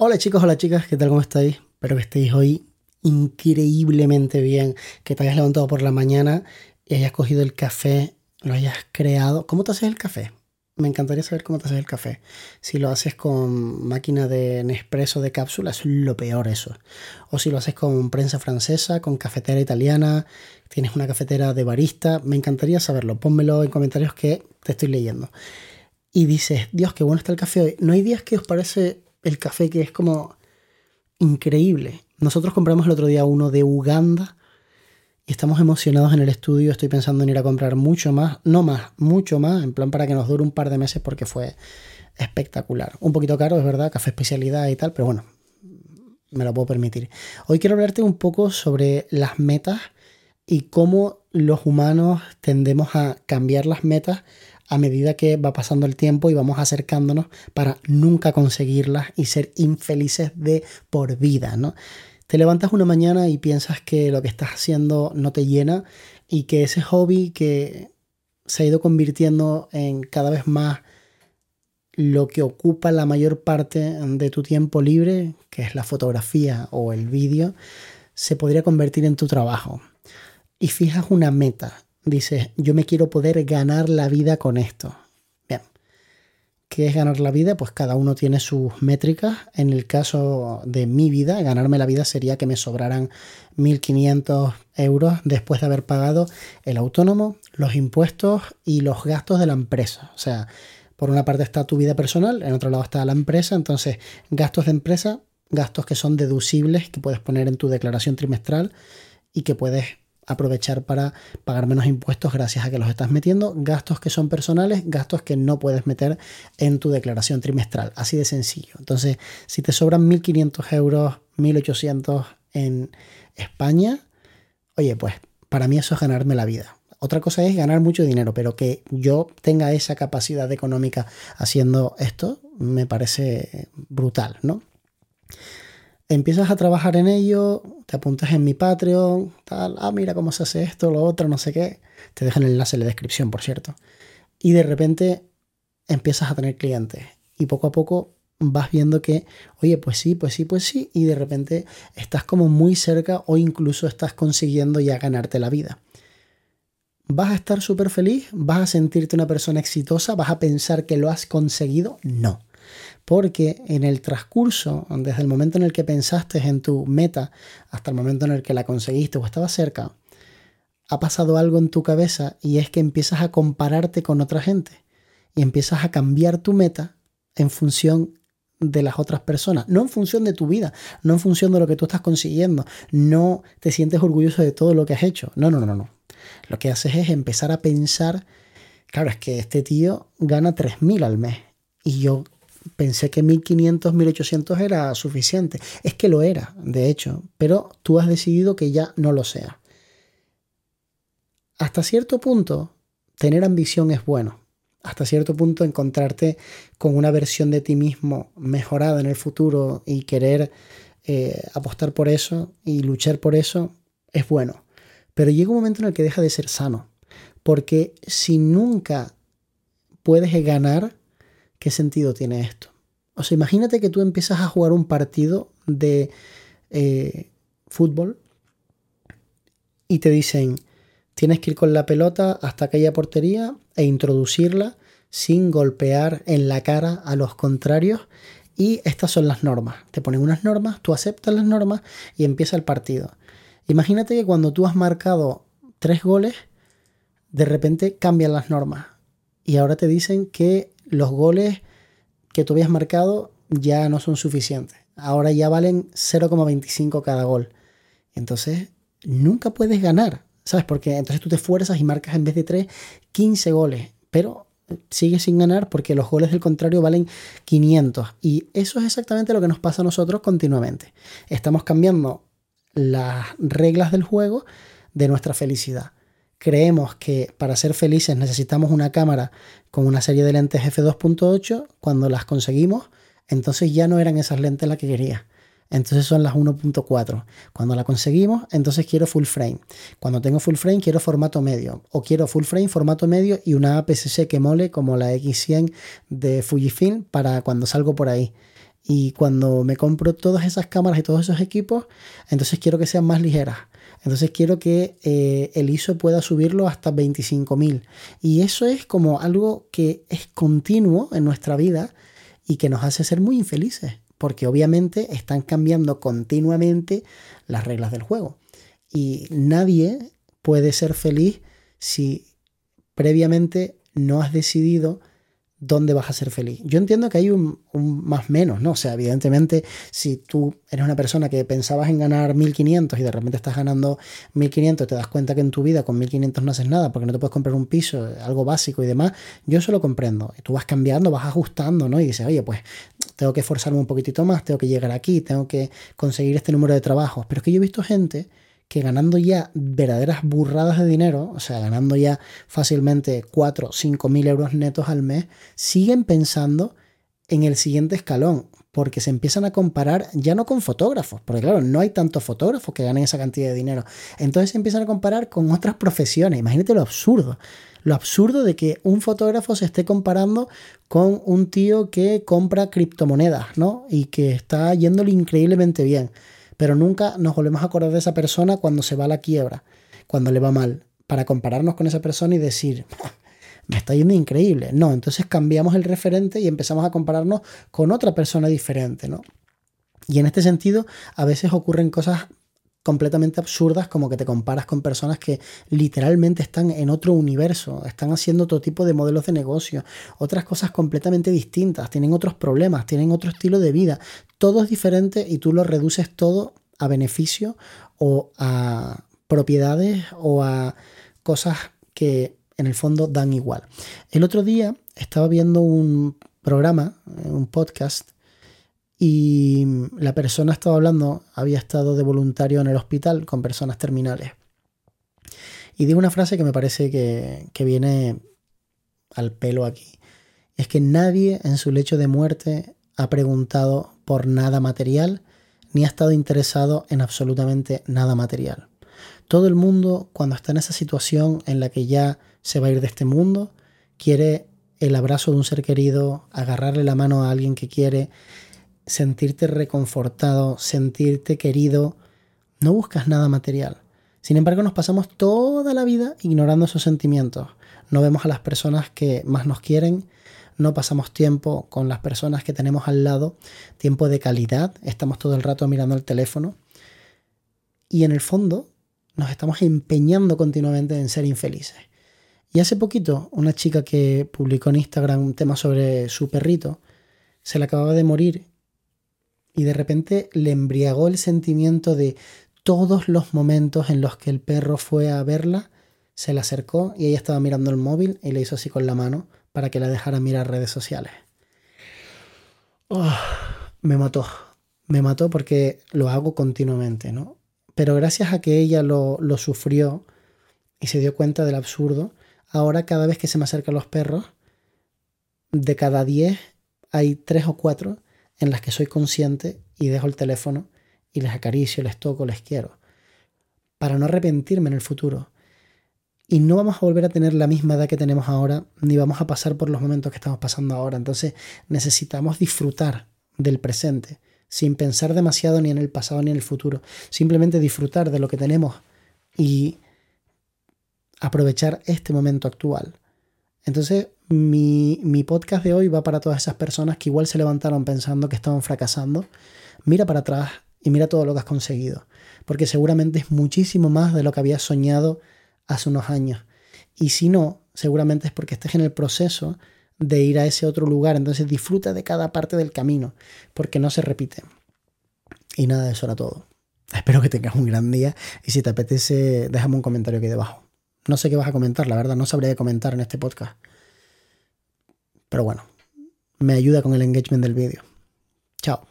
Hola chicos, hola chicas, ¿qué tal? ¿Cómo estáis? Espero que estéis hoy increíblemente bien, que te hayas levantado por la mañana y hayas cogido el café, lo hayas creado. ¿Cómo te haces el café? Me encantaría saber cómo te haces el café. Si lo haces con máquina de Nespresso de cápsula, es lo peor eso. O si lo haces con prensa francesa, con cafetera italiana, tienes una cafetera de barista, me encantaría saberlo. Pónmelo en comentarios que te estoy leyendo. Y dices, Dios, qué bueno está el café hoy. ¿No hay días que os parece el café que es como increíble? Nosotros compramos el otro día uno de Uganda y estamos emocionados en el estudio. Estoy pensando en ir a comprar mucho más, no más, mucho más, en plan para que nos dure un par de meses porque fue espectacular. Un poquito caro, es verdad, café especialidad y tal, pero bueno, me lo puedo permitir. Hoy quiero hablarte un poco sobre las metas y cómo los humanos tendemos a cambiar las metas a medida que va pasando el tiempo y vamos acercándonos para nunca conseguirlas y ser infelices de por vida, ¿no? Te levantas una mañana y piensas que lo que estás haciendo no te llena y que ese hobby que se ha ido convirtiendo en cada vez más lo que ocupa la mayor parte de tu tiempo libre, que es la fotografía o el vídeo, se podría convertir en tu trabajo. Y fijas una meta. Dices, yo me quiero poder ganar la vida con esto. ¿Qué es ganar la vida? Pues cada uno tiene sus métricas. En el caso de mi vida, ganarme la vida sería que me sobraran 1.500 euros después de haber pagado el autónomo, los impuestos y los gastos de la empresa. O sea, por una parte está tu vida personal, en otro lado está la empresa. Entonces, gastos de empresa, gastos que son deducibles, que puedes poner en tu declaración trimestral y que puedes aprovechar para pagar menos impuestos gracias a que los estás metiendo, gastos que son personales, gastos que no puedes meter en tu declaración trimestral, así de sencillo. Entonces, si te sobran 1.500 euros, 1.800 en España, oye, pues para mí eso es ganarme la vida. Otra cosa es ganar mucho dinero, pero que yo tenga esa capacidad económica haciendo esto, me parece brutal, ¿no? Empiezas a trabajar en ello, te apuntas en mi Patreon, tal, ah, mira cómo se hace esto, lo otro, no sé qué. Te dejan el enlace en la descripción, por cierto. Y de repente empiezas a tener clientes. Y poco a poco vas viendo que, oye, pues sí, pues sí, pues sí. Y de repente estás como muy cerca o incluso estás consiguiendo ya ganarte la vida. ¿Vas a estar súper feliz? ¿Vas a sentirte una persona exitosa? ¿Vas a pensar que lo has conseguido? No. Porque en el transcurso, desde el momento en el que pensaste en tu meta hasta el momento en el que la conseguiste o estaba cerca, ha pasado algo en tu cabeza y es que empiezas a compararte con otra gente y empiezas a cambiar tu meta en función de las otras personas, no en función de tu vida, no en función de lo que tú estás consiguiendo, no te sientes orgulloso de todo lo que has hecho, no, no, no, no. Lo que haces es empezar a pensar, claro, es que este tío gana 3.000 al mes y yo pensé que 1500, 1800 era suficiente. Es que lo era, de hecho, pero tú has decidido que ya no lo sea. Hasta cierto punto, tener ambición es bueno. Hasta cierto punto, encontrarte con una versión de ti mismo mejorada en el futuro y querer eh, apostar por eso y luchar por eso es bueno. Pero llega un momento en el que deja de ser sano. Porque si nunca puedes ganar, ¿qué sentido tiene esto? O sea, imagínate que tú empiezas a jugar un partido de eh, fútbol y te dicen, tienes que ir con la pelota hasta aquella portería e introducirla sin golpear en la cara a los contrarios. Y estas son las normas. Te ponen unas normas, tú aceptas las normas y empieza el partido. Imagínate que cuando tú has marcado tres goles, de repente cambian las normas. Y ahora te dicen que los goles que tú habías marcado ya no son suficientes. Ahora ya valen 0,25 cada gol. Entonces, nunca puedes ganar, ¿sabes? Porque entonces tú te esfuerzas y marcas en vez de 3, 15 goles. Pero sigues sin ganar porque los goles del contrario valen 500. Y eso es exactamente lo que nos pasa a nosotros continuamente. Estamos cambiando las reglas del juego de nuestra felicidad creemos que para ser felices necesitamos una cámara con una serie de lentes f2.8, cuando las conseguimos, entonces ya no eran esas lentes las que quería. Entonces son las 1.4. Cuando la conseguimos, entonces quiero full frame. Cuando tengo full frame, quiero formato medio. O quiero full frame, formato medio y una APS-C que mole como la X100 de Fujifilm para cuando salgo por ahí. Y cuando me compro todas esas cámaras y todos esos equipos, entonces quiero que sean más ligeras. Entonces quiero que eh, el ISO pueda subirlo hasta 25.000. Y eso es como algo que es continuo en nuestra vida y que nos hace ser muy infelices. Porque obviamente están cambiando continuamente las reglas del juego. Y nadie puede ser feliz si previamente no has decidido dónde vas a ser feliz. Yo entiendo que hay un, más menos, ¿no? O sea, evidentemente, si tú eres una persona que pensabas en ganar 1500 y de repente estás ganando 1500, te das cuenta que en tu vida con 1500 no haces nada porque no te puedes comprar un piso, algo básico y demás, yo eso lo comprendo. Tú vas cambiando, vas ajustando, ¿no? Y dices, oye, pues tengo que esforzarme un poquitito más, tengo que llegar aquí, tengo que conseguir este número de trabajos. Pero es que yo he visto gente que ganando ya verdaderas burradas de dinero, o sea, ganando ya fácilmente 4 o 5 mil euros netos al mes, siguen pensando en el siguiente escalón, porque se empiezan a comparar ya no con fotógrafos, porque claro, no hay tantos fotógrafos que ganen esa cantidad de dinero. Entonces se empiezan a comparar con otras profesiones. Imagínate lo absurdo. Lo absurdo de que un fotógrafo se esté comparando con un tío que compra criptomonedas, ¿no? Y que está yéndole increíblemente bien pero nunca nos volvemos a acordar de esa persona cuando se va a la quiebra, cuando le va mal, para compararnos con esa persona y decir, me está yendo increíble. No, entonces cambiamos el referente y empezamos a compararnos con otra persona diferente, ¿no? Y en este sentido, a veces ocurren cosas completamente absurdas como que te comparas con personas que literalmente están en otro universo, están haciendo otro tipo de modelos de negocio, otras cosas completamente distintas, tienen otros problemas, tienen otro estilo de vida, todo es diferente y tú lo reduces todo a beneficio o a propiedades o a cosas que en el fondo dan igual. El otro día estaba viendo un programa, un podcast, y la persona estaba hablando, había estado de voluntario en el hospital con personas terminales. Y digo una frase que me parece que, que viene al pelo aquí. Es que nadie en su lecho de muerte ha preguntado por nada material ni ha estado interesado en absolutamente nada material. Todo el mundo, cuando está en esa situación en la que ya se va a ir de este mundo, quiere el abrazo de un ser querido, agarrarle la mano a alguien que quiere sentirte reconfortado, sentirte querido, no buscas nada material. Sin embargo, nos pasamos toda la vida ignorando esos sentimientos. No vemos a las personas que más nos quieren, no pasamos tiempo con las personas que tenemos al lado, tiempo de calidad, estamos todo el rato mirando el teléfono y en el fondo nos estamos empeñando continuamente en ser infelices. Y hace poquito, una chica que publicó en Instagram un tema sobre su perrito, se le acababa de morir y de repente le embriagó el sentimiento de todos los momentos en los que el perro fue a verla, se le acercó y ella estaba mirando el móvil y le hizo así con la mano para que la dejara mirar redes sociales. Oh, me mató, me mató porque lo hago continuamente, ¿no? Pero gracias a que ella lo, lo sufrió y se dio cuenta del absurdo, ahora cada vez que se me acercan los perros, de cada 10 hay 3 o 4 en las que soy consciente y dejo el teléfono y les acaricio, les toco, les quiero, para no arrepentirme en el futuro. Y no vamos a volver a tener la misma edad que tenemos ahora, ni vamos a pasar por los momentos que estamos pasando ahora. Entonces necesitamos disfrutar del presente, sin pensar demasiado ni en el pasado ni en el futuro. Simplemente disfrutar de lo que tenemos y aprovechar este momento actual. Entonces mi, podcast de hoy va para todas esas personas que igual se levantaron pensando que estaban fracasando. Mira para atrás y mira todo lo que has conseguido. Porque seguramente es muchísimo más de lo que habías soñado hace unos años. Y si no, seguramente es porque estés en el proceso de ir a ese otro lugar. Entonces disfruta de cada parte del camino, porque no se repite. Y nada, eso era todo. Espero que tengas un gran día y si te apetece, déjame un comentario aquí debajo. No sé qué vas a comentar, la verdad, no sabría qué comentar en este podcast. Pero bueno, me ayuda con el engagement del vídeo. Chao.